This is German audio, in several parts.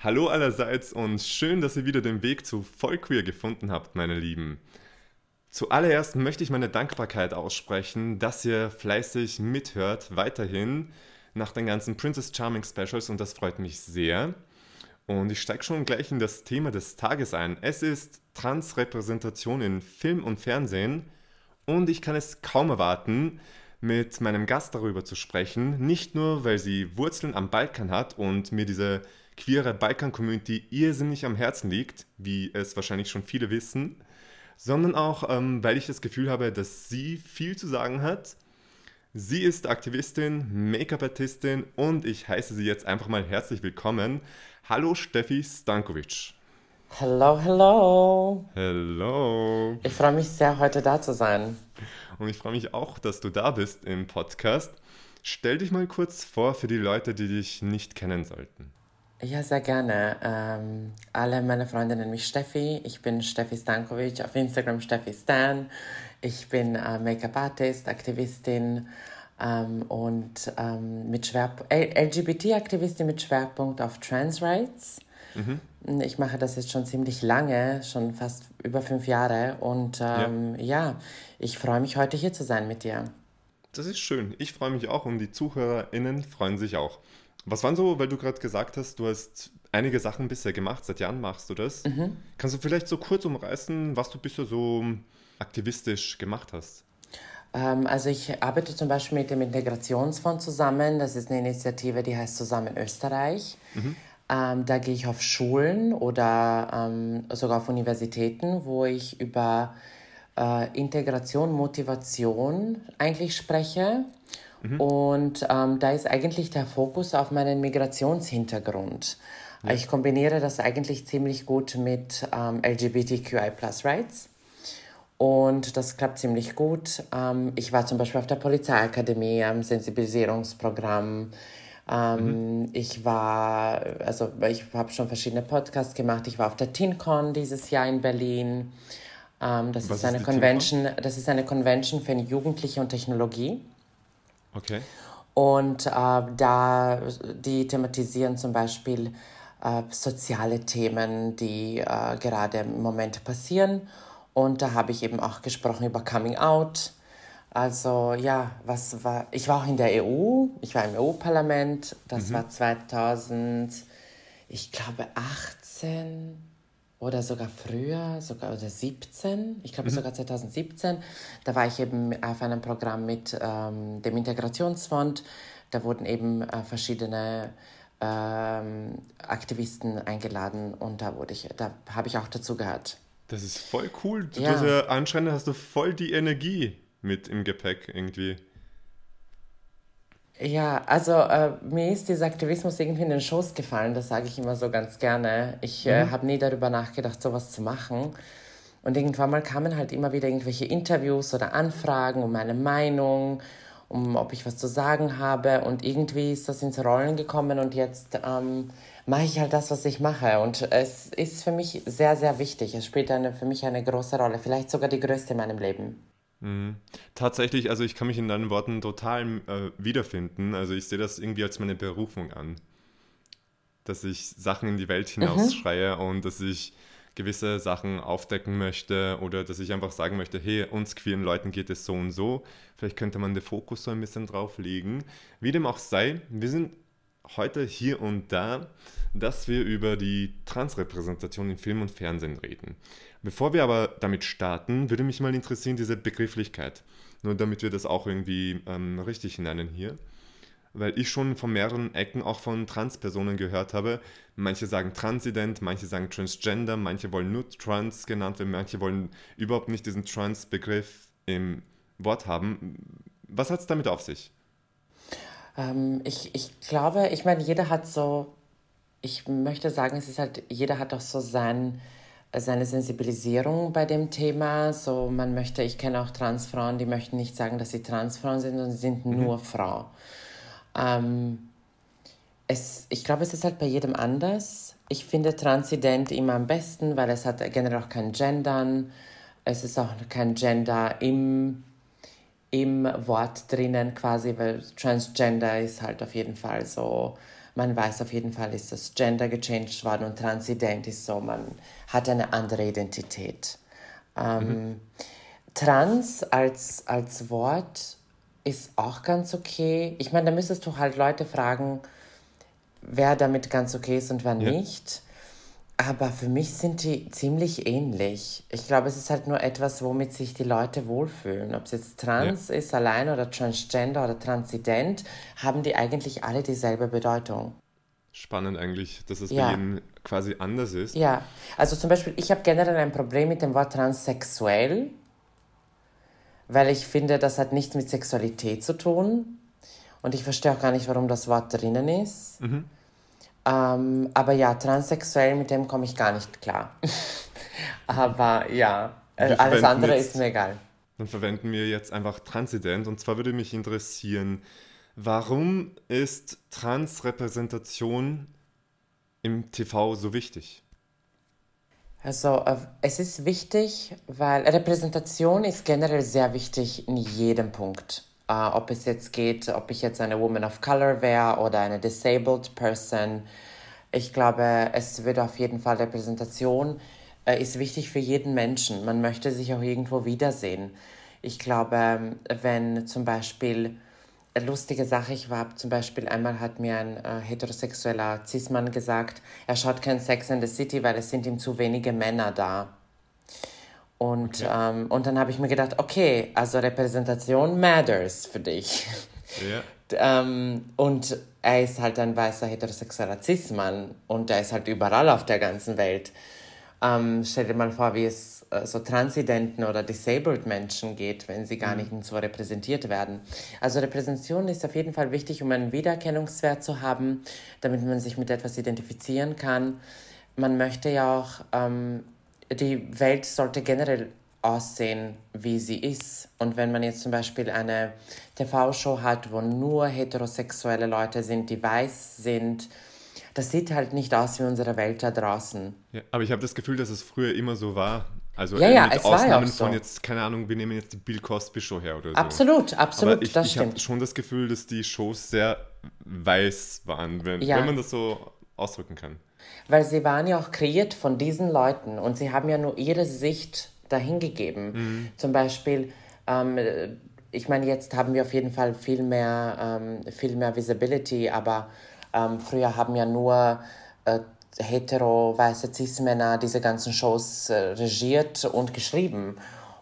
Hallo allerseits und schön, dass ihr wieder den Weg zu Vollqueer gefunden habt, meine Lieben. Zuallererst möchte ich meine Dankbarkeit aussprechen, dass ihr fleißig mithört, weiterhin nach den ganzen Princess Charming Specials und das freut mich sehr. Und ich steige schon gleich in das Thema des Tages ein. Es ist Transrepräsentation in Film und Fernsehen und ich kann es kaum erwarten, mit meinem Gast darüber zu sprechen. Nicht nur, weil sie Wurzeln am Balkan hat und mir diese queere Balkan-Community irrsinnig am Herzen liegt, wie es wahrscheinlich schon viele wissen, sondern auch, ähm, weil ich das Gefühl habe, dass sie viel zu sagen hat. Sie ist Aktivistin, Make-up-Artistin und ich heiße sie jetzt einfach mal herzlich willkommen. Hallo Steffi Stankovic. Hello, hello. Hello. Ich freue mich sehr, heute da zu sein. Und ich freue mich auch, dass du da bist im Podcast. Stell dich mal kurz vor für die Leute, die dich nicht kennen sollten. Ja, sehr gerne. Ähm, alle meine Freunde nennen mich Steffi. Ich bin Steffi Stankovic, auf Instagram Steffi Stan. Ich bin äh, Make-up-Artist, Aktivistin ähm, und ähm, mit LGBT-Aktivistin mit Schwerpunkt auf Trans Rights. Mhm. Ich mache das jetzt schon ziemlich lange, schon fast über fünf Jahre. Und ähm, ja. ja, ich freue mich heute hier zu sein mit dir. Das ist schön. Ich freue mich auch und die ZuhörerInnen freuen sich auch. Was waren so, weil du gerade gesagt hast, du hast einige Sachen bisher gemacht, seit Jahren machst du das. Mhm. Kannst du vielleicht so kurz umreißen, was du bisher so aktivistisch gemacht hast? Ähm, also ich arbeite zum Beispiel mit dem Integrationsfonds zusammen. Das ist eine Initiative, die heißt Zusammen Österreich. Mhm. Ähm, da gehe ich auf Schulen oder ähm, sogar auf Universitäten, wo ich über äh, Integration, Motivation eigentlich spreche. Mhm. Und ähm, da ist eigentlich der Fokus auf meinen Migrationshintergrund. Ja. Ich kombiniere das eigentlich ziemlich gut mit ähm, LGBTQI Plus Rights. Und das klappt ziemlich gut. Ähm, ich war zum Beispiel auf der Polizeiakademie am Sensibilisierungsprogramm. Ähm, mhm. Ich war, also ich habe schon verschiedene Podcasts gemacht. Ich war auf der TinCon dieses Jahr in Berlin. Ähm, das ist eine ist Convention. Das ist eine Convention für Jugendliche und Technologie. Okay. Und äh, da, die thematisieren zum Beispiel äh, soziale Themen, die äh, gerade im Moment passieren. Und da habe ich eben auch gesprochen über Coming Out. Also ja, was war, ich war auch in der EU, ich war im EU-Parlament, das mhm. war 2000, ich glaube 18, oder sogar früher, sogar oder 17, ich glaube mhm. sogar 2017, da war ich eben auf einem Programm mit ähm, dem Integrationsfonds. Da wurden eben äh, verschiedene ähm, Aktivisten eingeladen und da wurde ich, da habe ich auch dazu gehört. Das ist voll cool. Du ja. ja anscheinend hast du voll die Energie mit im Gepäck irgendwie. Ja, also äh, mir ist dieser Aktivismus irgendwie in den Schoß gefallen, das sage ich immer so ganz gerne. Ich äh, mhm. habe nie darüber nachgedacht, sowas zu machen. Und irgendwann mal kamen halt immer wieder irgendwelche Interviews oder Anfragen um meine Meinung, um ob ich was zu sagen habe. Und irgendwie ist das ins Rollen gekommen und jetzt ähm, mache ich halt das, was ich mache. Und es ist für mich sehr, sehr wichtig. Es spielt eine, für mich eine große Rolle, vielleicht sogar die größte in meinem Leben. Mhm. Tatsächlich, also ich kann mich in deinen Worten total äh, wiederfinden. Also ich sehe das irgendwie als meine Berufung an. Dass ich Sachen in die Welt mhm. hinausschreie mhm. und dass ich gewisse Sachen aufdecken möchte oder dass ich einfach sagen möchte, hey, uns queeren Leuten geht es so und so. Vielleicht könnte man den Fokus so ein bisschen drauf legen. Wie dem auch sei, wir sind heute hier und da, dass wir über die Transrepräsentation in Film und Fernsehen reden. Bevor wir aber damit starten, würde mich mal interessieren, diese Begrifflichkeit. Nur damit wir das auch irgendwie ähm, richtig nennen hier. Weil ich schon von mehreren Ecken auch von Transpersonen gehört habe. Manche sagen Transident, manche sagen Transgender, manche wollen nur Trans genannt werden, manche wollen überhaupt nicht diesen Trans-Begriff im Wort haben. Was hat es damit auf sich? Ähm, ich, ich glaube, ich meine, jeder hat so, ich möchte sagen, es ist halt, jeder hat doch so sein seine Sensibilisierung bei dem Thema. So, man möchte, ich kenne auch Transfrauen, die möchten nicht sagen, dass sie Transfrauen sind, sondern sie sind mhm. nur Frau. Ähm, es, ich glaube, es ist halt bei jedem anders. Ich finde Transident immer am besten, weil es hat generell auch kein Gendern. Es ist auch kein Gender im, im Wort drinnen quasi, weil Transgender ist halt auf jeden Fall so man weiß auf jeden Fall, ist das Gender gechanged worden und Transident ist so, man hat eine andere Identität. Ähm, mhm. Trans als, als Wort ist auch ganz okay. Ich meine, da müsstest du halt Leute fragen, wer damit ganz okay ist und wer ja. nicht. Aber für mich sind die ziemlich ähnlich. Ich glaube, es ist halt nur etwas, womit sich die Leute wohlfühlen. Ob es jetzt trans ja. ist, allein oder transgender oder transident, haben die eigentlich alle dieselbe Bedeutung. Spannend eigentlich, dass es ja. bei jedem quasi anders ist. Ja, also zum Beispiel, ich habe generell ein Problem mit dem Wort transsexuell, weil ich finde, das hat nichts mit Sexualität zu tun. Und ich verstehe auch gar nicht, warum das Wort drinnen ist. Mhm. Ähm, aber ja, transsexuell, mit dem komme ich gar nicht klar. aber ja, äh, alles andere jetzt, ist mir egal. Dann verwenden wir jetzt einfach Transident. Und zwar würde mich interessieren, warum ist Transrepräsentation im TV so wichtig? Also äh, es ist wichtig, weil Repräsentation ist generell sehr wichtig in jedem Punkt. Uh, ob es jetzt geht, ob ich jetzt eine Woman of Color wäre oder eine disabled Person. Ich glaube, es wird auf jeden Fall Repräsentation äh, ist wichtig für jeden Menschen. Man möchte sich auch irgendwo wiedersehen. Ich glaube, wenn zum Beispiel lustige Sache, ich war zum Beispiel einmal hat mir ein äh, heterosexueller Cis-Mann gesagt, er schaut kein Sex in the City, weil es sind ihm zu wenige Männer da. Und, okay. ähm, und dann habe ich mir gedacht, okay, also Repräsentation matters für dich. Ja. ähm, und er ist halt ein weißer heterosexueller Cis-Mann und er ist halt überall auf der ganzen Welt. Ähm, stell dir mal vor, wie es äh, so transidenten oder disabled Menschen geht, wenn sie gar mhm. nicht so repräsentiert werden. Also Repräsentation ist auf jeden Fall wichtig, um einen Wiedererkennungswert zu haben, damit man sich mit etwas identifizieren kann. Man möchte ja auch ähm, die Welt sollte generell aussehen, wie sie ist. Und wenn man jetzt zum Beispiel eine TV-Show hat, wo nur heterosexuelle Leute sind, die weiß sind, das sieht halt nicht aus wie unsere Welt da draußen. Ja, aber ich habe das Gefühl, dass es früher immer so war. Also ja, ja, mit Ausnahmen ja so. von jetzt, keine Ahnung, wir nehmen jetzt die Bill Cosby Show her oder so. Absolut, absolut, aber ich, das ich habe schon das Gefühl, dass die Shows sehr weiß waren, wenn, wenn man das so ausdrücken kann. Weil sie waren ja auch kreiert von diesen Leuten und sie haben ja nur ihre Sicht dahingegeben. Mhm. Zum Beispiel, ähm, ich meine, jetzt haben wir auf jeden Fall viel mehr, ähm, viel mehr Visibility, aber ähm, früher haben ja nur äh, hetero, weiße Cis-Männer diese ganzen Shows äh, regiert und geschrieben.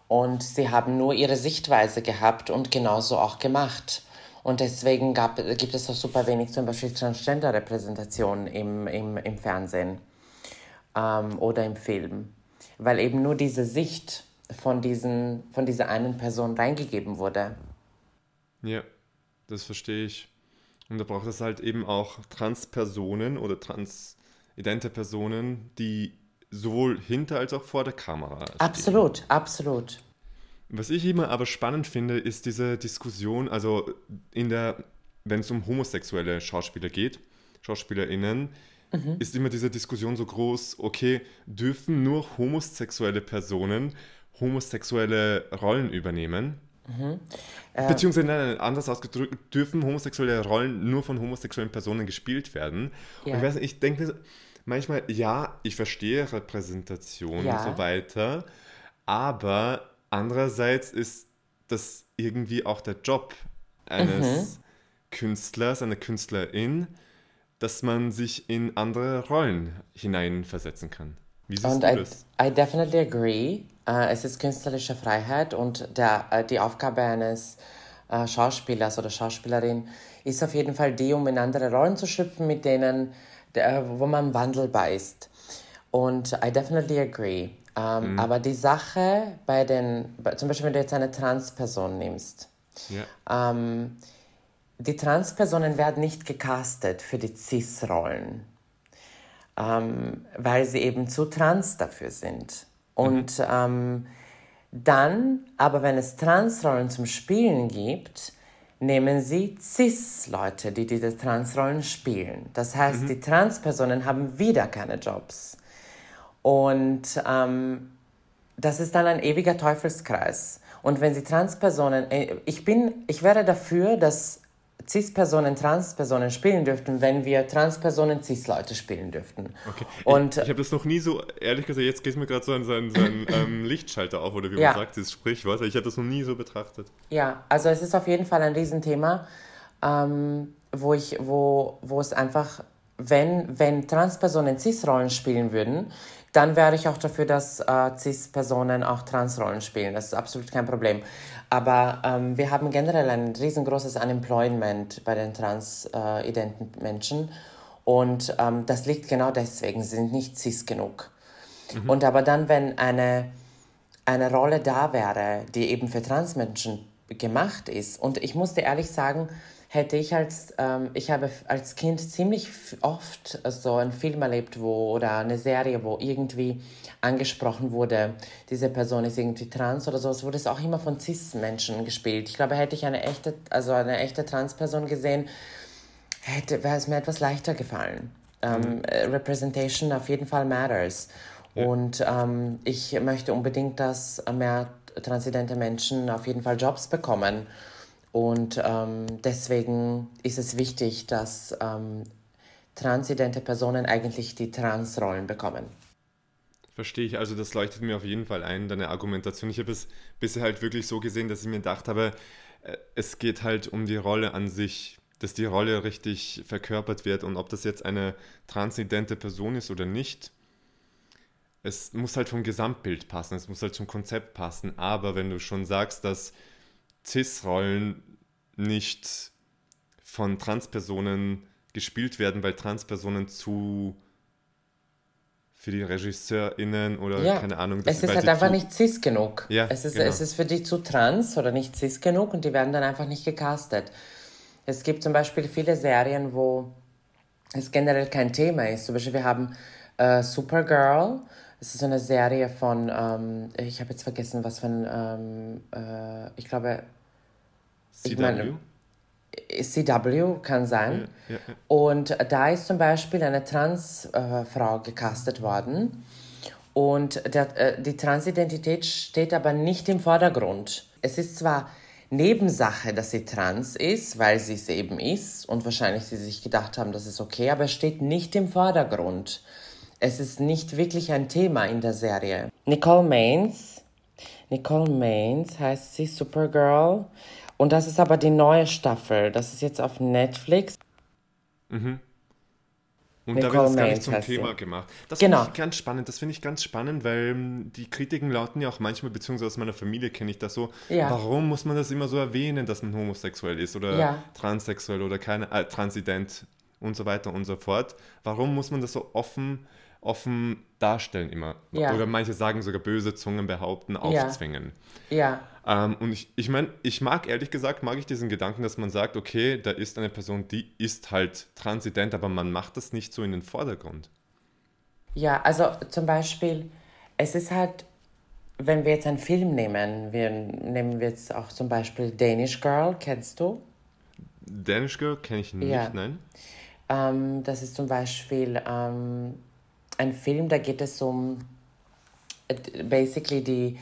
Und sie haben nur ihre Sichtweise gehabt und genauso auch gemacht. Und deswegen gab, gibt es auch super wenig zum Beispiel Transgender-Repräsentation im, im, im Fernsehen ähm, oder im Film. Weil eben nur diese Sicht von, diesen, von dieser einen Person reingegeben wurde. Ja, das verstehe ich. Und da braucht es halt eben auch Transpersonen oder transidente Personen, die sowohl hinter als auch vor der Kamera. Stehen. Absolut, absolut. Was ich immer aber spannend finde, ist diese Diskussion, also in der, wenn es um homosexuelle Schauspieler geht, SchauspielerInnen, mhm. ist immer diese Diskussion so groß, okay, dürfen nur homosexuelle Personen homosexuelle Rollen übernehmen? Mhm. Äh, Beziehungsweise nein, anders ausgedrückt, dürfen homosexuelle Rollen nur von homosexuellen Personen gespielt werden? Ja. Und ich, nicht, ich denke manchmal, ja, ich verstehe Repräsentation ja. und so weiter, aber Andererseits ist das irgendwie auch der Job eines mhm. Künstlers, einer Künstlerin, dass man sich in andere Rollen hineinversetzen kann. Wie siehst und du I, das? I definitely agree. Uh, es ist künstlerische Freiheit und der, uh, die Aufgabe eines uh, Schauspielers oder Schauspielerin ist auf jeden Fall die, um in andere Rollen zu schlüpfen, mit denen, der, wo man wandelbar ist. Und I definitely agree. Ähm, mhm. Aber die Sache bei den, zum Beispiel wenn du jetzt eine Transperson nimmst, ja. ähm, die Transpersonen werden nicht gecastet für die Cis-Rollen, ähm, weil sie eben zu trans dafür sind. Und mhm. Ähm, dann, aber wenn es Transrollen zum Spielen gibt, nehmen sie Cis-Leute, die diese Transrollen spielen. Das heißt, mhm. die Transpersonen haben wieder keine Jobs. Und ähm, das ist dann ein ewiger Teufelskreis. Und wenn sie Transpersonen, äh, ich bin, ich wäre dafür, dass Cis-Personen Trans-Personen spielen dürften, wenn wir Trans-Personen Cis-Leute spielen dürften. Okay. Und, ich, ich habe das noch nie so, ehrlich gesagt, jetzt geht es mir gerade so an seinen, seinen ähm, Lichtschalter auf, oder wie ja. man sagt, dieses Sprichwort. Ich habe das noch nie so betrachtet. Ja, also es ist auf jeden Fall ein Riesenthema, ähm, wo, ich, wo, wo es einfach, wenn, wenn Trans-Personen Cis-Rollen spielen würden, dann wäre ich auch dafür, dass äh, Cis-Personen auch Trans-Rollen spielen. Das ist absolut kein Problem. Aber ähm, wir haben generell ein riesengroßes Unemployment bei den transidenten äh, Menschen. Und ähm, das liegt genau deswegen, sie sind nicht cis genug. Mhm. Und aber dann, wenn eine, eine Rolle da wäre, die eben für Transmenschen gemacht ist, und ich musste ehrlich sagen, hätte ich als, ähm, ich habe als Kind ziemlich oft so einen Film erlebt, wo, oder eine Serie, wo irgendwie angesprochen wurde, diese Person ist irgendwie trans oder so, es wurde es auch immer von Cis-Menschen gespielt. Ich glaube, hätte ich eine echte, also eine echte Trans-Person gesehen, hätte, wäre es mir etwas leichter gefallen. Ähm, mhm. Representation auf jeden Fall matters. Ja. Und ähm, ich möchte unbedingt, dass mehr transidente Menschen auf jeden Fall Jobs bekommen. Und ähm, deswegen ist es wichtig, dass ähm, transidente Personen eigentlich die Transrollen bekommen. Verstehe ich, also das leuchtet mir auf jeden Fall ein, deine Argumentation. Ich habe es bisher halt wirklich so gesehen, dass ich mir gedacht habe, äh, es geht halt um die Rolle an sich, dass die Rolle richtig verkörpert wird und ob das jetzt eine transidente Person ist oder nicht. Es muss halt vom Gesamtbild passen, es muss halt zum Konzept passen, aber wenn du schon sagst, dass Cis-Rollen nicht von Transpersonen gespielt werden, weil Transpersonen zu für die RegisseurInnen oder ja. keine Ahnung. es ist halt einfach nicht cis genug. Ja, es, ist, genau. es ist für die zu trans oder nicht cis genug und die werden dann einfach nicht gecastet. Es gibt zum Beispiel viele Serien, wo es generell kein Thema ist. Zum Beispiel wir haben äh, Supergirl. Es ist eine Serie von, ähm, ich habe jetzt vergessen, was von, ähm, äh, ich glaube, CW? Ich meine, CW kann sein. Ja, ja, ja. Und da ist zum Beispiel eine Transfrau äh, gecastet worden. Und der, äh, die Transidentität steht aber nicht im Vordergrund. Es ist zwar Nebensache, dass sie trans ist, weil sie es eben ist und wahrscheinlich sie sich gedacht haben, das ist okay, aber es steht nicht im Vordergrund. Es ist nicht wirklich ein Thema in der Serie. Nicole Maines, Nicole Maines heißt sie, Supergirl. Und das ist aber die neue Staffel. Das ist jetzt auf Netflix. Mhm. Und Nicole da wird es gar nicht zum Thema gemacht. Das genau. finde ich ganz spannend. Das finde ich ganz spannend, weil ähm, die Kritiken lauten ja auch manchmal, beziehungsweise aus meiner Familie kenne ich das so, ja. warum muss man das immer so erwähnen, dass man homosexuell ist oder ja. transsexuell oder keine, äh, transident und so weiter und so fort. Warum muss man das so offen, offen darstellen immer? Ja. Oder manche sagen sogar böse Zungen behaupten, aufzwingen. Ja. Ähm, und ich, ich meine, ich mag ehrlich gesagt, mag ich diesen Gedanken, dass man sagt, okay, da ist eine Person, die ist halt transident, aber man macht das nicht so in den Vordergrund. Ja, also zum Beispiel, es ist halt, wenn wir jetzt einen Film nehmen, wir nehmen wir jetzt auch zum Beispiel Danish Girl, kennst du? Danish Girl kenne ich nicht, ja. nein. Ähm, das ist zum Beispiel ähm, ein Film, da geht es um äh, basically die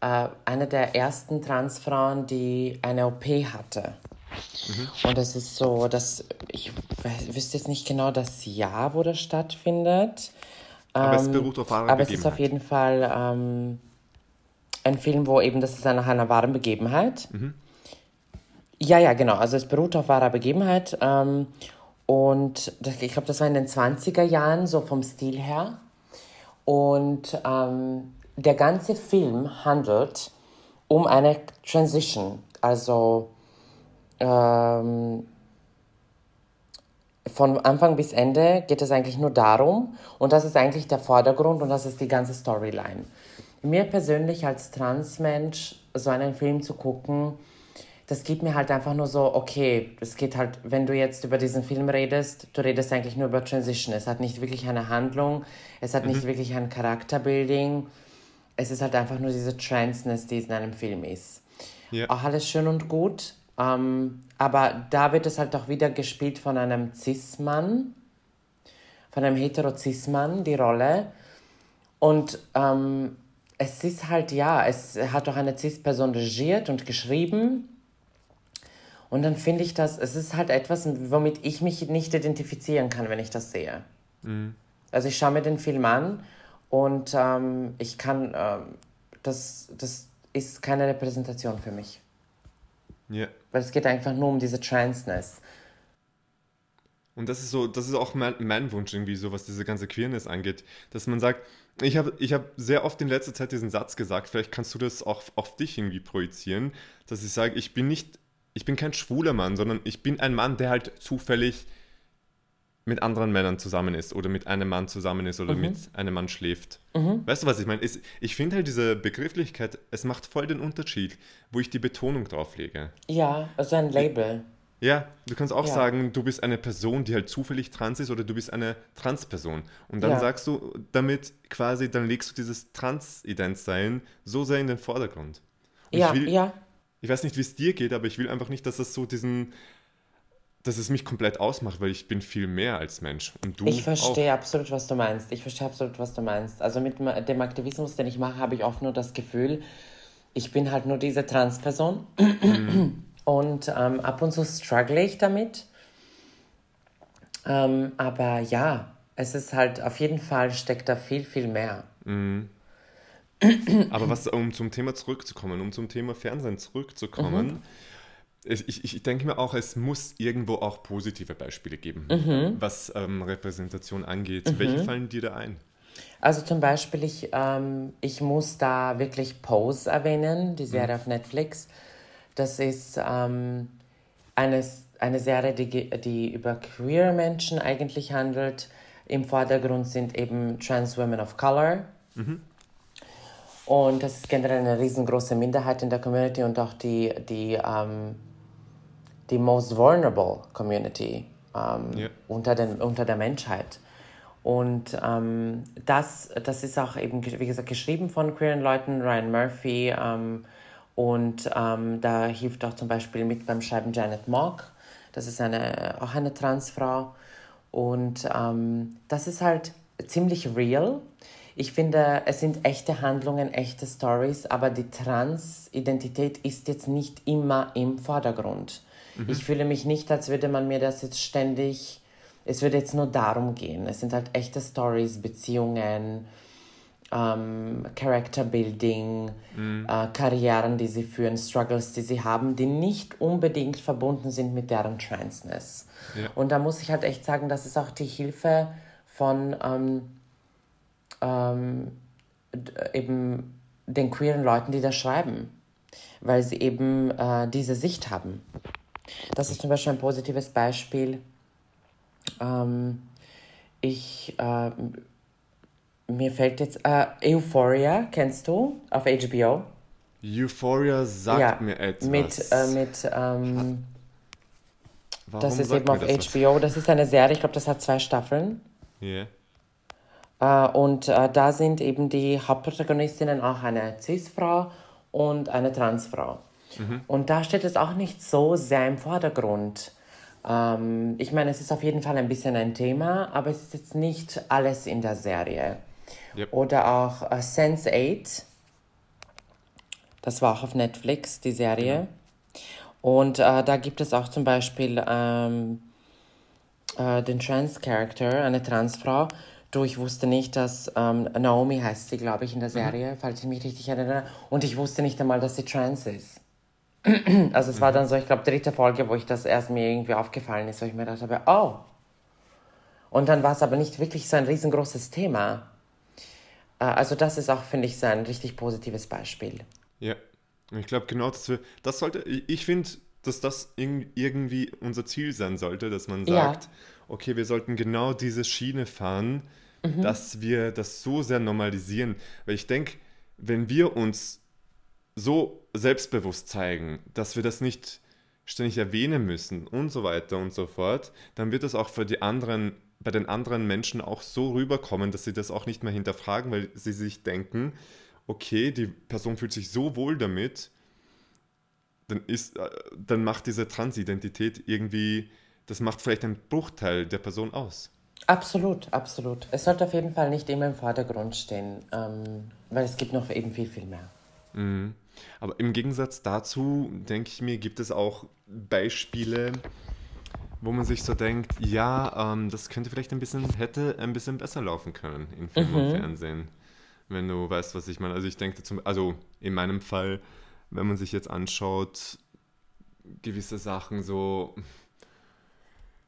äh, eine der ersten Transfrauen, die eine OP hatte. Mhm. Und es ist so, dass ich wüsste jetzt nicht genau das Jahr, wo das stattfindet. Aber ähm, es beruht auf wahrer Aber es ist auf jeden Fall ähm, ein Film, wo eben, das ist nach einer wahren Begebenheit. Mhm. Ja, ja, genau. Also es beruht auf wahrer Begebenheit. Ähm, und ich glaube, das war in den 20er Jahren, so vom Stil her. Und ähm, der ganze Film handelt um eine Transition, also ähm, von Anfang bis Ende geht es eigentlich nur darum und das ist eigentlich der Vordergrund und das ist die ganze Storyline. Mir persönlich als Transmensch so einen Film zu gucken, das geht mir halt einfach nur so, okay, es geht halt, wenn du jetzt über diesen Film redest, du redest eigentlich nur über Transition. Es hat nicht wirklich eine Handlung, es hat mhm. nicht wirklich ein Charakterbuilding es ist halt einfach nur diese Transness, die in einem Film ist. Ja. Auch alles schön und gut, ähm, aber da wird es halt auch wieder gespielt von einem Cis-Mann, von einem hetero-Cis-Mann, die Rolle. Und ähm, es ist halt, ja, es hat auch eine Cis-Person regiert und geschrieben. Und dann finde ich das, es ist halt etwas, womit ich mich nicht identifizieren kann, wenn ich das sehe. Mhm. Also ich schaue mir den Film an und ähm, ich kann, ähm, das, das ist keine Repräsentation für mich. Ja. Weil es geht einfach nur um diese Transness. Und das ist so, das ist auch mein, mein, Wunsch irgendwie, so was diese ganze Queerness angeht, dass man sagt, ich habe ich hab sehr oft in letzter Zeit diesen Satz gesagt, vielleicht kannst du das auch auf dich irgendwie projizieren, dass ich sage, ich bin nicht, ich bin kein schwuler Mann, sondern ich bin ein Mann, der halt zufällig mit anderen Männern zusammen ist oder mit einem Mann zusammen ist oder mhm. mit einem Mann schläft. Mhm. Weißt du, was ich meine? Ich finde halt diese Begrifflichkeit, es macht voll den Unterschied, wo ich die Betonung drauf lege. Ja, also ein Label. Ja, du kannst auch ja. sagen, du bist eine Person, die halt zufällig trans ist oder du bist eine Transperson. Und dann ja. sagst du damit quasi, dann legst du dieses Transident-Sein so sehr in den Vordergrund. Und ja, ich will, ja. Ich weiß nicht, wie es dir geht, aber ich will einfach nicht, dass das so diesen, dass es mich komplett ausmacht, weil ich bin viel mehr als Mensch. Und du ich verstehe auch. absolut, was du meinst. Ich verstehe absolut, was du meinst. Also mit dem Aktivismus, den ich mache, habe ich oft nur das Gefühl, ich bin halt nur diese Transperson. Mhm. Und ähm, ab und zu struggle ich damit. Ähm, aber ja, es ist halt auf jeden Fall steckt da viel, viel mehr. Mhm. Aber was, um zum Thema zurückzukommen, um zum Thema Fernsehen zurückzukommen, mhm. ich, ich, ich, denke mir auch, es muss irgendwo auch positive Beispiele geben, mhm. was ähm, Repräsentation angeht. Mhm. Welche fallen dir da ein? Also zum Beispiel, ich, ähm, ich muss da wirklich Pose erwähnen, die Serie mhm. auf Netflix. Das ist ähm, eine, eine Serie, die, die über queer Menschen eigentlich handelt. Im Vordergrund sind eben Trans Women of Color. Mhm. Und das ist generell eine riesengroße Minderheit in der Community und auch die, die, ähm, die most vulnerable Community ähm, yeah. unter, den, unter der Menschheit. Und ähm, das, das ist auch eben, wie gesagt, geschrieben von queeren Leuten, Ryan Murphy, ähm, und ähm, da hilft auch zum Beispiel mit beim Schreiben Janet Mock. Das ist eine, auch eine Transfrau. Und ähm, das ist halt ziemlich real. Ich finde, es sind echte Handlungen, echte Stories, aber die Transidentität ist jetzt nicht immer im Vordergrund. Mhm. Ich fühle mich nicht, als würde man mir das jetzt ständig, es würde jetzt nur darum gehen. Es sind halt echte Stories, Beziehungen, ähm, Character Building, mhm. äh, Karrieren, die sie führen, Struggles, die sie haben, die nicht unbedingt verbunden sind mit deren Transness. Ja. Und da muss ich halt echt sagen, das ist auch die Hilfe von ähm, ähm, eben den queeren Leuten, die da schreiben, weil sie eben äh, diese Sicht haben. Das ist zum Beispiel ein positives Beispiel. Ähm, ich äh, mir fällt jetzt äh, Euphoria, kennst du? Auf HBO. Euphoria sagt ja, mir etwas. Mit, äh, mit ähm, das ist eben auf HBO. Das ist eine Serie, ich glaube, das hat zwei Staffeln. Yeah. Äh, und äh, da sind eben die Hauptprotagonistinnen auch eine Cis-Frau und eine Transfrau. Mhm. Und da steht es auch nicht so sehr im Vordergrund. Ähm, ich meine, es ist auf jeden Fall ein bisschen ein Thema, aber es ist jetzt nicht alles in der Serie. Yep. Oder auch uh, Sense8. Das war auch auf Netflix, die Serie. Mhm. Und uh, da gibt es auch zum Beispiel ähm, uh, den Trans-Character, eine Transfrau. Du, ich wusste nicht, dass ähm, Naomi heißt sie, glaube ich, in der mhm. Serie, mhm. falls ich mich richtig erinnere. Und ich wusste nicht einmal, dass sie trans ist. also es mhm. war dann so, ich glaube, dritte Folge, wo ich das erst mir irgendwie aufgefallen ist, wo ich mir gedacht habe, oh. Und dann war es aber nicht wirklich so ein riesengroßes Thema. Äh, also das ist auch, finde ich, so ein richtig positives Beispiel. Ja, ich glaube genau, dass wir, das sollte, ich finde, dass das irgendwie unser Ziel sein sollte, dass man sagt, ja. Okay, wir sollten genau diese Schiene fahren, mhm. dass wir das so sehr normalisieren. Weil ich denke, wenn wir uns so selbstbewusst zeigen, dass wir das nicht ständig erwähnen müssen und so weiter und so fort, dann wird das auch für die anderen bei den anderen Menschen auch so rüberkommen, dass sie das auch nicht mehr hinterfragen, weil sie sich denken, okay, die Person fühlt sich so wohl damit, dann, ist, äh, dann macht diese Transidentität irgendwie, das macht vielleicht einen Bruchteil der Person aus. Absolut, absolut. Es sollte auf jeden Fall nicht immer im Vordergrund stehen, ähm, weil es gibt noch eben viel, viel mehr. Mhm. Aber im Gegensatz dazu, denke ich mir, gibt es auch Beispiele, wo man sich so denkt, ja, ähm, das könnte vielleicht ein bisschen, hätte ein bisschen besser laufen können in Film mhm. und Fernsehen. Wenn du weißt, was ich meine. Also ich denke zum, also in meinem Fall, wenn man sich jetzt anschaut, gewisse Sachen so,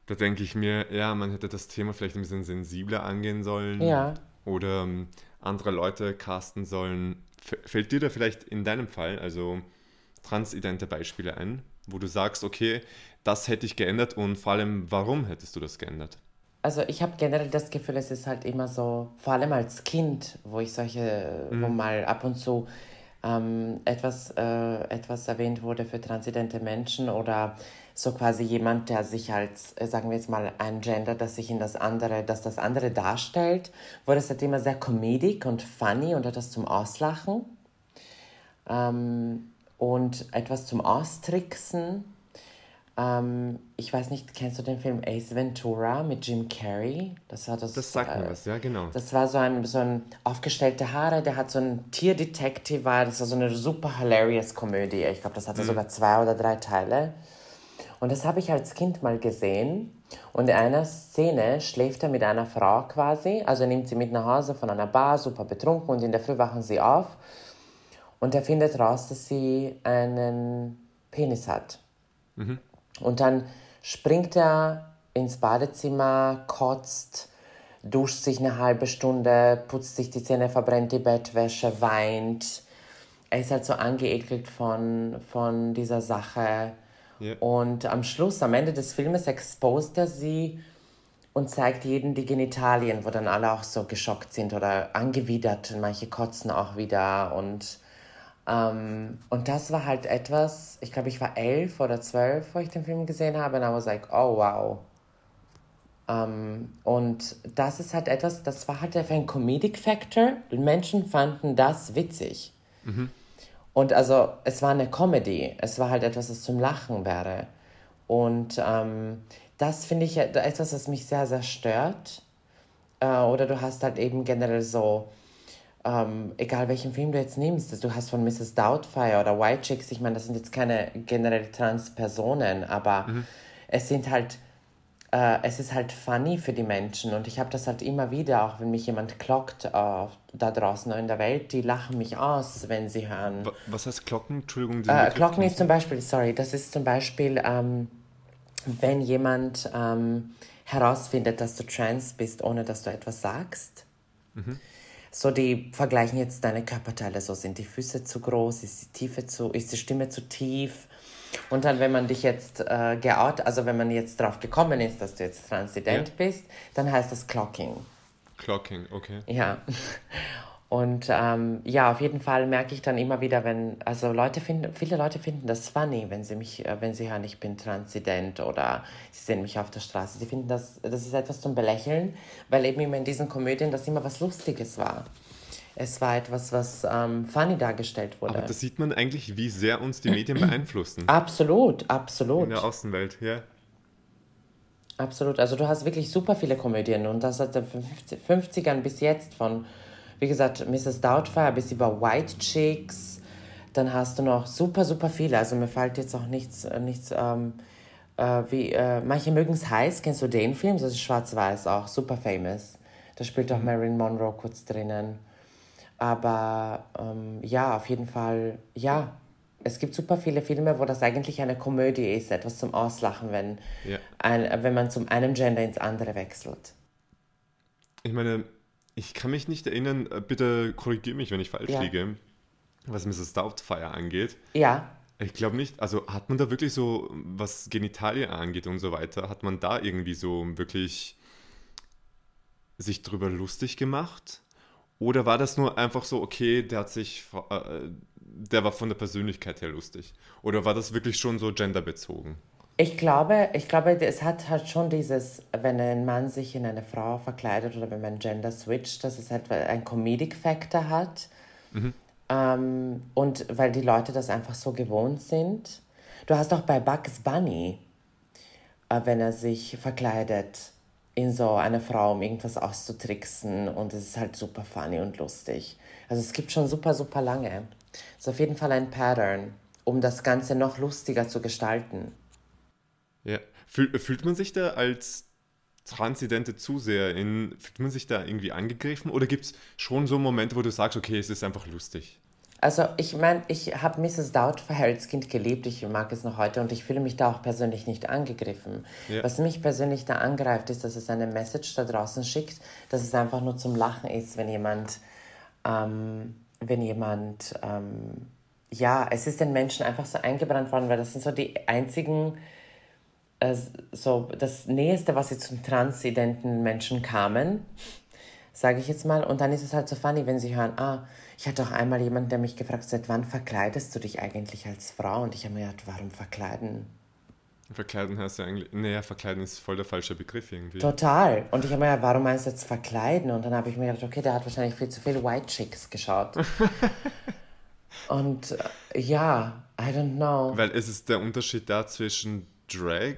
da denke ich mir, ja, man hätte das Thema vielleicht ein bisschen sensibler angehen sollen. Ja. Oder ähm, andere Leute casten sollen. F fällt dir da vielleicht in deinem Fall, also transidente Beispiele ein, wo du sagst, okay, das hätte ich geändert und vor allem, warum hättest du das geändert? Also ich habe generell das Gefühl, es ist halt immer so, vor allem als Kind, wo ich solche, mhm. wo mal ab und zu ähm, etwas, äh, etwas erwähnt wurde für transidente Menschen oder so quasi jemand, der sich als, äh, sagen wir jetzt mal, ein Gender, das sich in das andere, dass das andere darstellt, wurde es halt immer sehr comedic und funny und etwas zum Auslachen ähm, und etwas zum Austricksen. Ähm, ich weiß nicht, kennst du den Film Ace Ventura mit Jim Carrey? Das war das. Das sagt äh, mir was, ja, genau. Das war so ein, so ein aufgestellte Haare, der hat so ein Tierdetektiv, war, das war so eine super hilarious Komödie. Ich glaube, das hatte mhm. sogar zwei oder drei Teile. Und das habe ich als Kind mal gesehen. Und in einer Szene schläft er mit einer Frau quasi, also nimmt sie mit nach Hause von einer Bar, super betrunken und in der Früh wachen sie auf. Und er findet raus, dass sie einen Penis hat. Mhm. Und dann springt er ins Badezimmer, kotzt, duscht sich eine halbe Stunde, putzt sich die Zähne, verbrennt die Bettwäsche, weint. Er ist halt so angeekelt von, von dieser Sache Yeah. Und am Schluss, am Ende des Filmes, expost er sie und zeigt jedem die Genitalien, wo dann alle auch so geschockt sind oder angewidert. Und manche kotzen auch wieder. Und, ähm, und das war halt etwas, ich glaube, ich war elf oder zwölf, wo ich den Film gesehen habe. Und I was like, oh wow. Um, und das ist halt etwas, das war halt einfach ein Comedic Factor. Menschen fanden das witzig. Mhm. Und also es war eine Comedy, es war halt etwas, das zum Lachen wäre. Und ähm, das finde ich etwas, was mich sehr, sehr stört. Äh, oder du hast halt eben generell so, ähm, egal welchen Film du jetzt nimmst, du hast von Mrs. Doubtfire oder White Chicks, ich meine, das sind jetzt keine generell Trans-Personen, aber mhm. es sind halt äh, es ist halt funny für die Menschen und ich habe das halt immer wieder, auch wenn mich jemand klockt äh, da draußen in der Welt, die lachen mich aus, wenn sie hören. Was heißt Glocken? Entschuldigung. Äh, Glocken ist zum Beispiel, sorry, das ist zum Beispiel, ähm, wenn jemand ähm, herausfindet, dass du trans bist, ohne dass du etwas sagst. Mhm. So, die vergleichen jetzt deine Körperteile. So sind die Füße zu groß, ist die Tiefe zu, ist die Stimme zu tief, und dann, wenn man dich jetzt äh, geout, also wenn man jetzt drauf gekommen ist, dass du jetzt transident ja. bist, dann heißt das Clocking. Clocking, okay. Ja. Und ähm, ja, auf jeden Fall merke ich dann immer wieder, wenn, also Leute finden, viele Leute finden das funny, wenn sie mich, äh, wenn sie hören, ich bin transident oder sie sehen mich auf der Straße. Sie finden das, das ist etwas zum Belächeln, weil eben immer in diesen Komödien das immer was Lustiges war es war etwas, was ähm, funny dargestellt wurde. Aber das sieht man eigentlich, wie sehr uns die Medien beeinflussen. Absolut, absolut. In der Außenwelt, ja. Absolut. Also du hast wirklich super viele Komödien und das seit den 50ern bis jetzt von, wie gesagt, Mrs. Doubtfire bis über White Chicks. Dann hast du noch super, super viele. Also mir fällt jetzt auch nichts, äh, nichts ähm, äh, wie, äh, manche mögen es heiß. Kennst du den Film? Das ist schwarz-weiß auch, super famous. Da spielt auch mhm. Marilyn Monroe kurz drinnen. Aber ähm, ja, auf jeden Fall, ja. Es gibt super viele Filme, wo das eigentlich eine Komödie ist, etwas zum Auslachen, wenn, ja. ein, wenn man zum einem Gender ins andere wechselt. Ich meine, ich kann mich nicht erinnern, äh, bitte korrigiere mich, wenn ich falsch ja. liege, was Mrs. Doubtfire angeht. Ja. Ich glaube nicht, also hat man da wirklich so, was Genitalien angeht und so weiter, hat man da irgendwie so wirklich sich drüber lustig gemacht? Oder war das nur einfach so, okay, der hat sich, äh, der war von der Persönlichkeit her lustig? Oder war das wirklich schon so genderbezogen? Ich glaube, ich glaube, es hat halt schon dieses, wenn ein Mann sich in eine Frau verkleidet oder wenn man Gender switcht, dass es halt ein Comedic Factor hat. Mhm. Ähm, und weil die Leute das einfach so gewohnt sind. Du hast auch bei Bugs Bunny, äh, wenn er sich verkleidet, in so eine Frau, um irgendwas auszutricksen und es ist halt super funny und lustig. Also es gibt schon super, super lange. Es ist auf jeden Fall ein Pattern, um das Ganze noch lustiger zu gestalten. Ja. Fühl, fühlt man sich da als transidente Zuseherin, fühlt man sich da irgendwie angegriffen oder gibt es schon so Momente, wo du sagst, okay, es ist einfach lustig? Also ich meine, ich habe Mrs. Doubtfire als Kind geliebt, ich mag es noch heute und ich fühle mich da auch persönlich nicht angegriffen. Ja. Was mich persönlich da angreift, ist, dass es eine Message da draußen schickt, dass es einfach nur zum Lachen ist, wenn jemand, ähm, wenn jemand, ähm, ja, es ist den Menschen einfach so eingebrannt worden, weil das sind so die einzigen, äh, so das Näheste, was sie zum transidenten Menschen kamen, sage ich jetzt mal. Und dann ist es halt so funny, wenn sie hören, ah, ich hatte auch einmal jemanden, der mich gefragt hat, seit wann verkleidest du dich eigentlich als Frau? Und ich habe mir gedacht, warum verkleiden? Verkleiden heißt ja eigentlich, naja, verkleiden ist voll der falsche Begriff irgendwie. Total. Und ich habe mir gedacht, warum meinst du jetzt verkleiden? Und dann habe ich mir gedacht, okay, der hat wahrscheinlich viel zu viele White Chicks geschaut. Und äh, ja, I don't know. Weil es ist der Unterschied da zwischen Drag,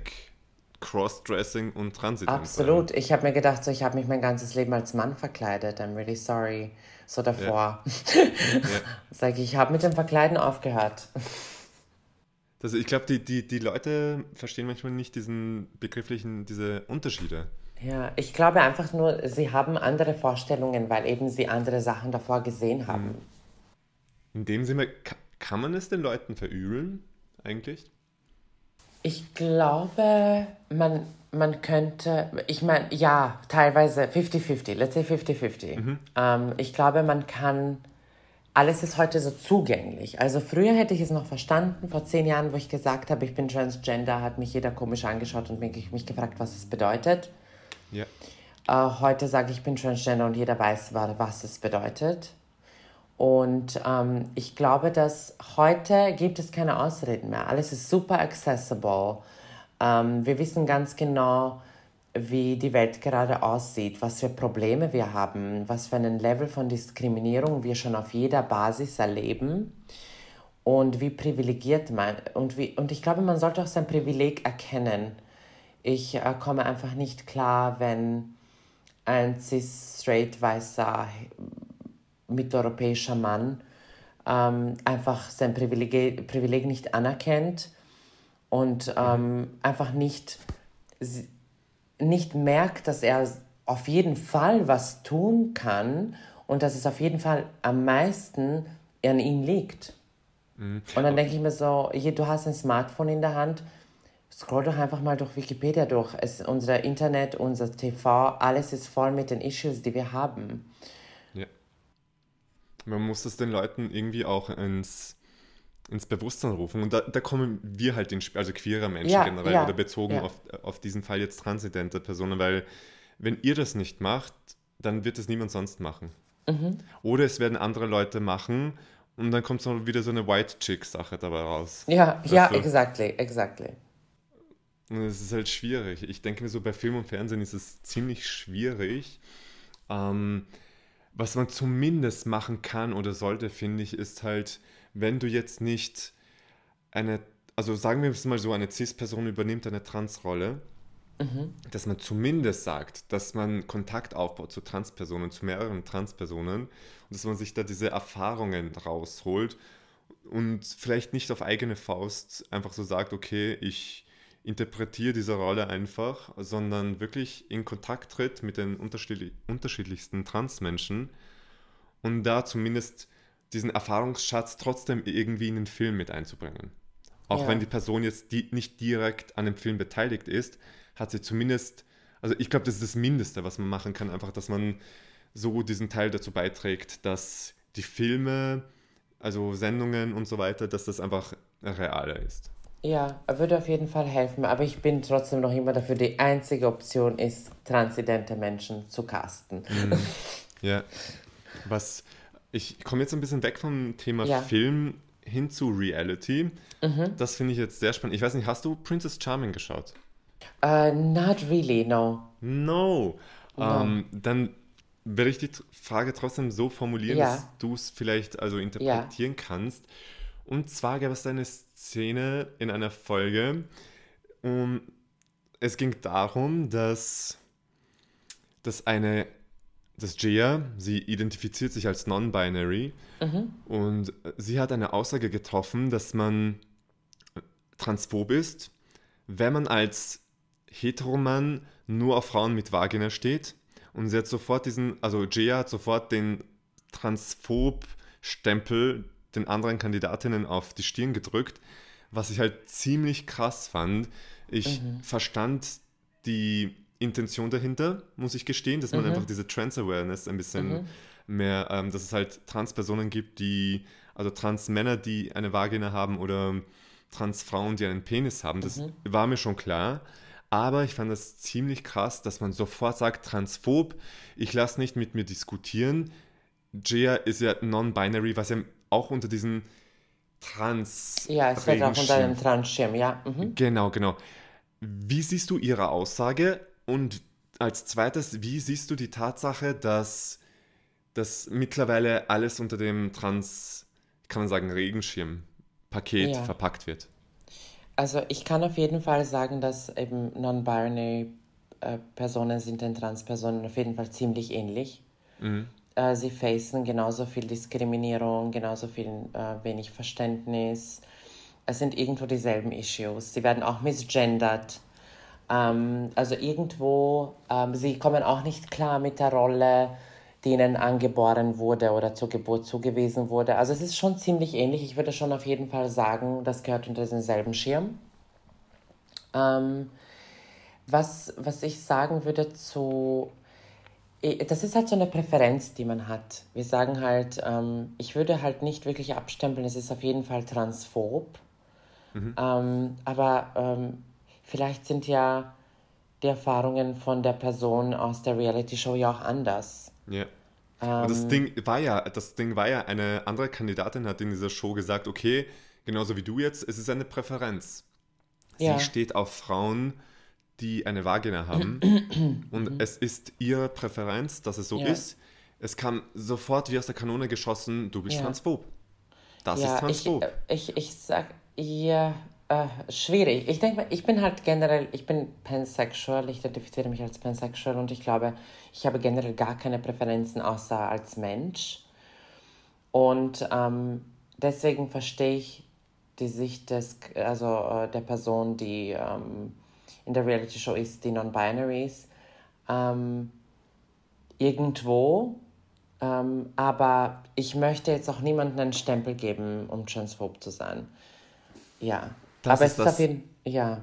Crossdressing und Transit. Absolut. Ich habe mir gedacht, so, ich habe mich mein ganzes Leben als Mann verkleidet. I'm really sorry so davor. Ja. ja. Sag ich, ich habe mit dem Verkleiden aufgehört. Also ich glaube, die, die, die Leute verstehen manchmal nicht diesen begrifflichen, diese Unterschiede. Ja, ich glaube einfach nur, sie haben andere Vorstellungen, weil eben sie andere Sachen davor gesehen haben. In dem Sinne, kann man es den Leuten verübeln, eigentlich? Ich glaube, man, man könnte, ich meine, ja, teilweise 50-50, let's say 50-50. Mhm. Ähm, ich glaube, man kann, alles ist heute so zugänglich. Also früher hätte ich es noch verstanden, vor zehn Jahren, wo ich gesagt habe, ich bin Transgender, hat mich jeder komisch angeschaut und mich, mich gefragt, was es bedeutet. Ja. Äh, heute sage ich, ich bin Transgender und jeder weiß, was es bedeutet. Und ähm, ich glaube, dass heute gibt es keine Ausreden mehr. Alles ist super accessible. Ähm, wir wissen ganz genau, wie die Welt gerade aussieht, was für Probleme wir haben, was für ein Level von Diskriminierung wir schon auf jeder Basis erleben und wie privilegiert man und wie und ich glaube, man sollte auch sein Privileg erkennen. Ich äh, komme einfach nicht klar, wenn ein cis straight weißer mitteleuropäischer Mann ähm, einfach sein Privileg, Privileg nicht anerkennt und ähm, einfach nicht, nicht merkt, dass er auf jeden Fall was tun kann und dass es auf jeden Fall am meisten an ihm liegt. Mhm. Und dann denke ich mir so, je, du hast ein Smartphone in der Hand, scroll doch einfach mal durch Wikipedia durch. Es, unser Internet, unser TV, alles ist voll mit den Issues, die wir haben. Man muss das den Leuten irgendwie auch ins ins Bewusstsein rufen. Und da, da kommen wir halt ins Spiel, also queere Menschen ja, generell ja, oder bezogen ja. auf, auf diesen Fall jetzt transidente Personen, weil wenn ihr das nicht macht, dann wird es niemand sonst machen. Mhm. Oder es werden andere Leute machen und dann kommt so wieder so eine White Chick-Sache dabei raus. Ja, ja, du? exactly, exactly. Und es ist halt schwierig. Ich denke mir so, bei Film und Fernsehen ist es ziemlich schwierig. Ähm, was man zumindest machen kann oder sollte, finde ich, ist halt wenn du jetzt nicht eine, also sagen wir es mal so, eine CIS-Person übernimmt eine Transrolle, mhm. dass man zumindest sagt, dass man Kontakt aufbaut zu Transpersonen, zu mehreren Transpersonen und dass man sich da diese Erfahrungen rausholt und vielleicht nicht auf eigene Faust einfach so sagt, okay, ich interpretiere diese Rolle einfach, sondern wirklich in Kontakt tritt mit den unterschiedlichsten Transmenschen und da zumindest diesen Erfahrungsschatz trotzdem irgendwie in den Film mit einzubringen. Auch ja. wenn die Person jetzt die, nicht direkt an dem Film beteiligt ist, hat sie zumindest, also ich glaube, das ist das Mindeste, was man machen kann, einfach, dass man so diesen Teil dazu beiträgt, dass die Filme, also Sendungen und so weiter, dass das einfach realer ist. Ja, würde auf jeden Fall helfen, aber ich bin trotzdem noch immer dafür, die einzige Option ist, transidente Menschen zu casten. Mhm. Ja. Was, ich komme jetzt ein bisschen weg vom Thema ja. Film hin zu Reality. Mhm. Das finde ich jetzt sehr spannend. Ich weiß nicht, hast du Princess Charming geschaut? Uh, not really, no. No. no. Um, ähm, dann werde ich die Frage trotzdem so formulieren, ja. dass du es vielleicht also interpretieren ja. kannst. Und zwar gab es eine Szene in einer Folge, um, es ging darum, dass dass eine, dass Jia, sie identifiziert sich als non-binary mhm. und sie hat eine Aussage getroffen, dass man transphob ist, wenn man als Heteroman nur auf Frauen mit Vagina steht. Und sie hat sofort diesen, also Jia hat sofort den Transphob-Stempel den anderen Kandidatinnen auf die Stirn gedrückt, was ich halt ziemlich krass fand. Ich mhm. verstand die Intention dahinter, muss ich gestehen, dass man mhm. einfach diese Trans-Awareness ein bisschen mhm. mehr, ähm, dass es halt Trans-Personen gibt, die, also Trans-Männer, die eine Vagina haben oder Trans-Frauen, die einen Penis haben. Das mhm. war mir schon klar. Aber ich fand das ziemlich krass, dass man sofort sagt, transphob, ich lasse nicht mit mir diskutieren. Jia ist ja non-binary, was ja auch unter diesen Trans. Ja, es wird auch unter dem Trans-Schirm, ja. Mhm. Genau, genau. Wie siehst du ihre Aussage? Und als zweites, wie siehst du die Tatsache, dass das mittlerweile alles unter dem Trans, kann man sagen, Regenschirm-Paket ja. verpackt wird? Also ich kann auf jeden Fall sagen, dass eben non-binary äh, Personen sind den Trans-Personen auf jeden Fall ziemlich ähnlich. Mhm. Äh, sie facen genauso viel Diskriminierung, genauso viel äh, wenig Verständnis. Es sind irgendwo dieselben Issues. Sie werden auch misgendert. Ähm, also irgendwo, ähm, sie kommen auch nicht klar mit der Rolle, die ihnen angeboren wurde oder zur Geburt zugewiesen wurde. Also es ist schon ziemlich ähnlich. Ich würde schon auf jeden Fall sagen, das gehört unter denselben Schirm. Ähm, was, was ich sagen würde zu das ist halt so eine Präferenz, die man hat. Wir sagen halt, ähm, ich würde halt nicht wirklich abstempeln, es ist auf jeden Fall transphob. Mhm. Ähm, aber ähm, vielleicht sind ja die Erfahrungen von der Person aus der Reality-Show ja auch anders. Ja. Und das ähm, Ding war ja, das Ding war ja, eine andere Kandidatin hat in dieser Show gesagt, okay, genauso wie du jetzt, es ist eine Präferenz. Sie ja. steht auf Frauen, die eine Vagina haben und mhm. es ist ihre Präferenz, dass es so ja. ist. Es kam sofort wie aus der Kanone geschossen, du bist ja. transphob. Das ja, ist transphob. Ich, ich, ich sag, ja, äh, schwierig. Ich denke, ich bin halt generell, ich bin pansexual, ich identifiziere mich als pansexual und ich glaube, ich habe generell gar keine Präferenzen außer als Mensch. Und ähm, deswegen verstehe ich die Sicht des, also äh, der Person, die ähm, in der Reality Show ist, die Non-Binaries, ähm, irgendwo. Ähm, aber ich möchte jetzt auch niemandem einen Stempel geben, um transphob zu sein. Ja. Das aber ist es ist auf jeden ja.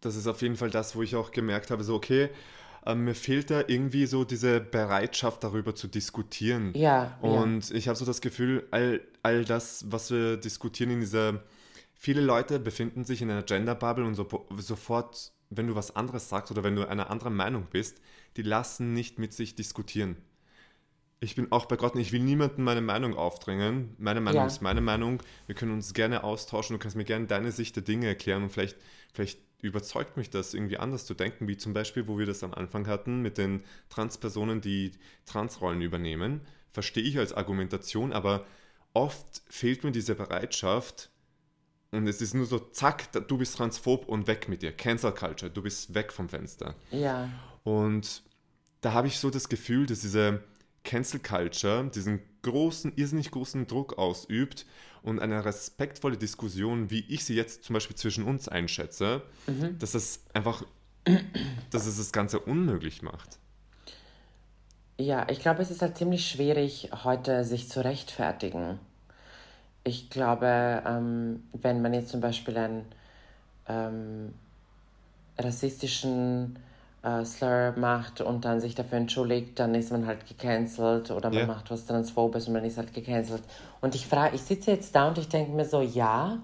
Das ist auf jeden Fall das, wo ich auch gemerkt habe, so okay, äh, mir fehlt da irgendwie so diese Bereitschaft, darüber zu diskutieren. Ja. Und ja. ich habe so das Gefühl, all, all das, was wir diskutieren in dieser viele Leute befinden sich in einer Gender-Bubble und so, sofort, wenn du was anderes sagst oder wenn du einer anderen Meinung bist, die lassen nicht mit sich diskutieren. Ich bin auch bei Gott, ich will niemandem meine Meinung aufdrängen. Meine Meinung ja. ist meine Meinung. Wir können uns gerne austauschen. Du kannst mir gerne deine Sicht der Dinge erklären und vielleicht, vielleicht überzeugt mich das, irgendwie anders zu denken, wie zum Beispiel, wo wir das am Anfang hatten, mit den Transpersonen, die Transrollen übernehmen. Verstehe ich als Argumentation, aber oft fehlt mir diese Bereitschaft, und es ist nur so, zack, du bist transphob und weg mit dir. Cancel Culture, du bist weg vom Fenster. Ja. Und da habe ich so das Gefühl, dass diese Cancel Culture diesen großen, irrsinnig großen Druck ausübt und eine respektvolle Diskussion, wie ich sie jetzt zum Beispiel zwischen uns einschätze, mhm. dass es einfach, dass es das Ganze unmöglich macht. Ja, ich glaube, es ist halt ziemlich schwierig, heute sich zu rechtfertigen ich glaube, ähm, wenn man jetzt zum Beispiel einen ähm, rassistischen äh, Slur macht und dann sich dafür entschuldigt, dann ist man halt gecancelt oder man yeah. macht was Transphobes und man ist halt gecancelt. Und ich frage, ich sitze jetzt da und ich denke mir so, ja,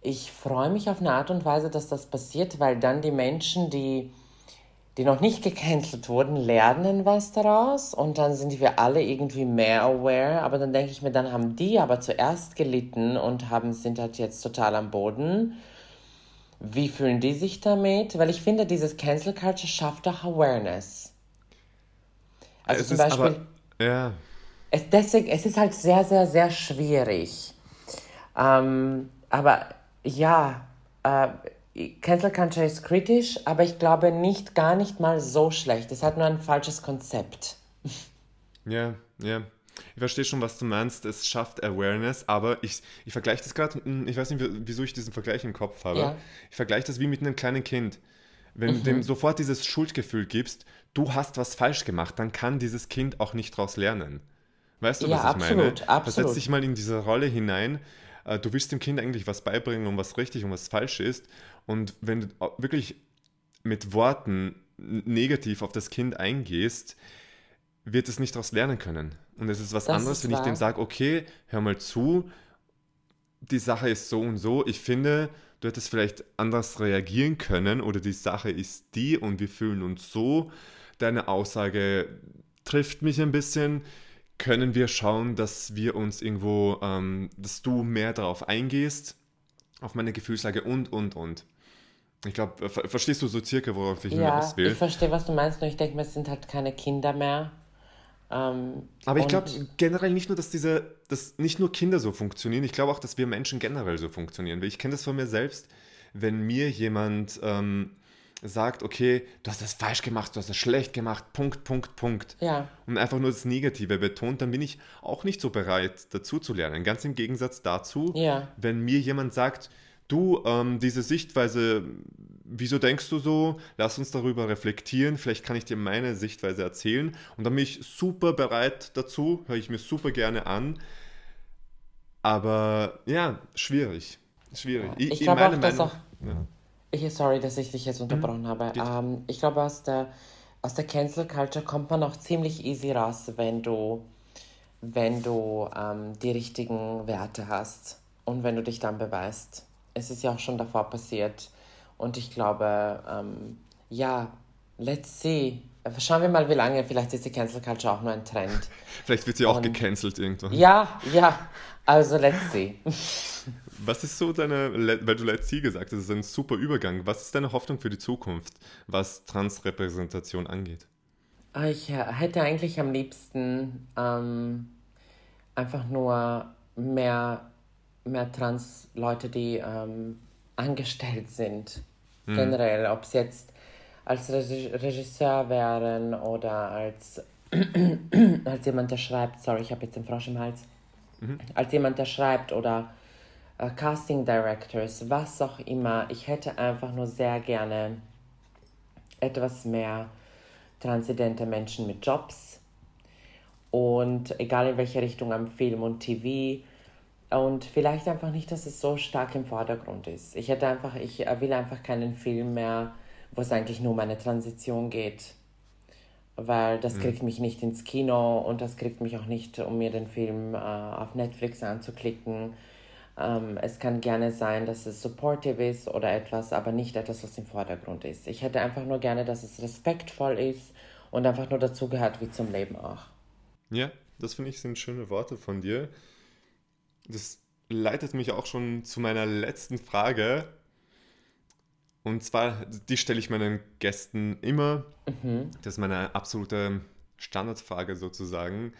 ich freue mich auf eine Art und Weise, dass das passiert, weil dann die Menschen, die die noch nicht gecancelt wurden, lernen was daraus und dann sind wir alle irgendwie mehr aware. Aber dann denke ich mir, dann haben die aber zuerst gelitten und haben, sind halt jetzt total am Boden. Wie fühlen die sich damit? Weil ich finde, dieses Cancel Culture schafft auch Awareness. Also es zum Beispiel. Aber, ja. Es, deswegen, es ist halt sehr, sehr, sehr schwierig. Ähm, aber ja, äh, Cancel Culture ist kritisch, aber ich glaube nicht, gar nicht mal so schlecht. Es hat nur ein falsches Konzept. Ja, ja. Ich verstehe schon, was du meinst. Es schafft Awareness, aber ich, ich vergleiche das gerade, hm, ich weiß nicht, wieso ich diesen Vergleich im Kopf habe. Ja. Ich vergleiche das wie mit einem kleinen Kind. Wenn mhm. du dem sofort dieses Schuldgefühl gibst, du hast was falsch gemacht, dann kann dieses Kind auch nicht daraus lernen. Weißt du, ja, was ich absolut, meine? Absolut. Versetz dich mal in diese Rolle hinein. Äh, du willst dem Kind eigentlich was beibringen, um was richtig und was falsch ist. Und wenn du wirklich mit Worten negativ auf das Kind eingehst, wird es nicht daraus lernen können. Und es ist was das anderes, ist wenn wahr. ich dem sage, okay, hör mal zu, die Sache ist so und so. Ich finde, du hättest vielleicht anders reagieren können oder die Sache ist die und wir fühlen uns so. Deine Aussage trifft mich ein bisschen. Können wir schauen, dass wir uns irgendwo, ähm, dass du mehr darauf eingehst, auf meine Gefühlslage und, und, und. Ich glaube, verstehst du so circa, worauf ich ja, hinaus will? ich verstehe, was du meinst, nur ich denke, es sind halt keine Kinder mehr. Ähm, Aber ich glaube generell nicht nur, dass diese, dass nicht nur Kinder so funktionieren, ich glaube auch, dass wir Menschen generell so funktionieren. Ich kenne das von mir selbst, wenn mir jemand ähm, sagt, okay, du hast das falsch gemacht, du hast das schlecht gemacht, Punkt, Punkt, Punkt. Ja. Und einfach nur das Negative betont, dann bin ich auch nicht so bereit, dazu zu lernen. Ganz im Gegensatz dazu, ja. wenn mir jemand sagt, du, ähm, diese Sichtweise, wieso denkst du so? Lass uns darüber reflektieren. Vielleicht kann ich dir meine Sichtweise erzählen. Und dann bin ich super bereit dazu, höre ich mir super gerne an. Aber ja, schwierig. Schwierig. Ja, ich, ich glaube auch, dass auch. Ja. Ich, sorry, dass ich dich jetzt mhm. unterbrochen mhm. habe. Ähm, ich glaube, aus der, aus der Cancel Culture kommt man auch ziemlich easy raus, wenn du, wenn du ähm, die richtigen Werte hast und wenn du dich dann beweist es ist ja auch schon davor passiert. Und ich glaube, ähm, ja, let's see. Schauen wir mal, wie lange. Vielleicht ist die Cancel Culture auch nur ein Trend. Vielleicht wird sie auch Und, gecancelt irgendwann. Ja, ja. Also let's see. Was ist so deine, weil du Let's See gesagt hast, das ist ein super Übergang. Was ist deine Hoffnung für die Zukunft, was Transrepräsentation angeht? Ah, ich äh, hätte eigentlich am liebsten ähm, einfach nur mehr mehr Trans-Leute, die ähm, angestellt sind. Mhm. Generell, ob es jetzt als Regisseur wären oder als, als jemand, der schreibt, sorry, ich habe jetzt den Frosch im Hals, mhm. als jemand, der schreibt oder äh, Casting Directors, was auch immer. Ich hätte einfach nur sehr gerne etwas mehr transidente Menschen mit Jobs und egal in welche Richtung am Film und TV, und vielleicht einfach nicht, dass es so stark im Vordergrund ist. Ich hätte einfach, ich will einfach keinen Film mehr, wo es eigentlich nur um eine Transition geht. Weil das mhm. kriegt mich nicht ins Kino und das kriegt mich auch nicht, um mir den Film äh, auf Netflix anzuklicken. Ähm, es kann gerne sein, dass es supportive ist oder etwas, aber nicht etwas, was im Vordergrund ist. Ich hätte einfach nur gerne, dass es respektvoll ist und einfach nur dazugehört wie zum Leben auch. Ja, das finde ich sind schöne Worte von dir das leitet mich auch schon zu meiner letzten Frage. Und zwar, die stelle ich meinen Gästen immer. Mhm. Das ist meine absolute Standardfrage sozusagen.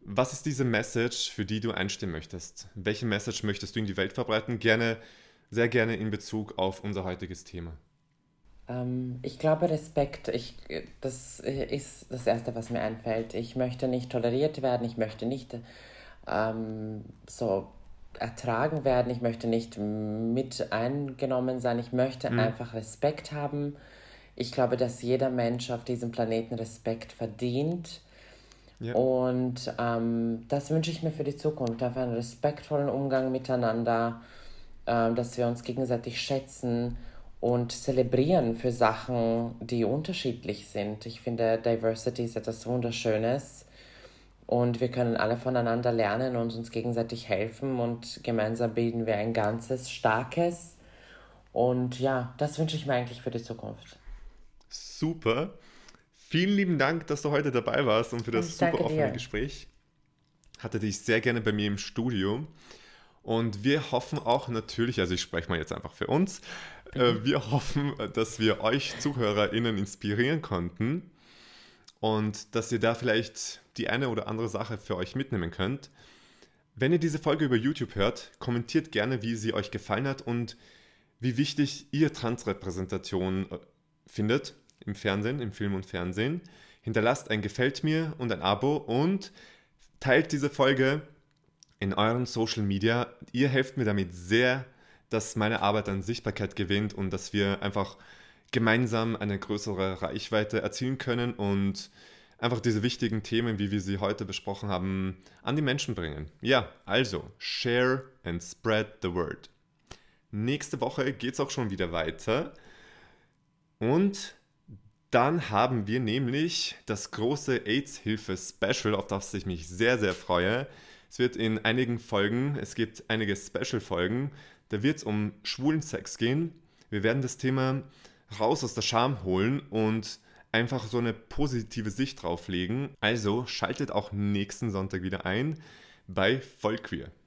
Was ist diese Message, für die du einstehen möchtest? Welche Message möchtest du in die Welt verbreiten? Gerne, sehr gerne in Bezug auf unser heutiges Thema. Ähm, ich glaube, Respekt, ich, das ist das Erste, was mir einfällt. Ich möchte nicht toleriert werden, ich möchte nicht ähm, so ertragen werden. Ich möchte nicht mit eingenommen sein. Ich möchte mhm. einfach Respekt haben. Ich glaube, dass jeder Mensch auf diesem Planeten Respekt verdient. Ja. Und ähm, das wünsche ich mir für die Zukunft. Einfach einen respektvollen Umgang miteinander, ähm, dass wir uns gegenseitig schätzen und zelebrieren für Sachen, die unterschiedlich sind. Ich finde, Diversity ist etwas Wunderschönes. Und wir können alle voneinander lernen und uns gegenseitig helfen und gemeinsam bilden wir ein ganzes, starkes. Und ja, das wünsche ich mir eigentlich für die Zukunft. Super. Vielen lieben Dank, dass du heute dabei warst und für das super offene dir. Gespräch. Hatte dich sehr gerne bei mir im Studio. Und wir hoffen auch natürlich, also ich spreche mal jetzt einfach für uns, äh, mhm. wir hoffen, dass wir euch ZuhörerInnen inspirieren konnten und dass ihr da vielleicht die eine oder andere Sache für euch mitnehmen könnt. Wenn ihr diese Folge über YouTube hört, kommentiert gerne, wie sie euch gefallen hat und wie wichtig ihr Transrepräsentation äh, findet im Fernsehen, im Film und Fernsehen. Hinterlasst ein Gefällt mir und ein Abo und teilt diese Folge in euren Social Media. Ihr helft mir damit sehr, dass meine Arbeit an Sichtbarkeit gewinnt und dass wir einfach gemeinsam eine größere Reichweite erzielen können und einfach diese wichtigen Themen, wie wir sie heute besprochen haben, an die Menschen bringen. Ja, also, share and spread the word. Nächste Woche geht es auch schon wieder weiter. Und dann haben wir nämlich das große AIDS-Hilfe-Special, auf das ich mich sehr, sehr freue. Es wird in einigen Folgen, es gibt einige Special-Folgen, da wird es um schwulen Sex gehen. Wir werden das Thema raus aus der Scham holen und einfach so eine positive Sicht drauf legen. Also schaltet auch nächsten Sonntag wieder ein bei Vollqueer.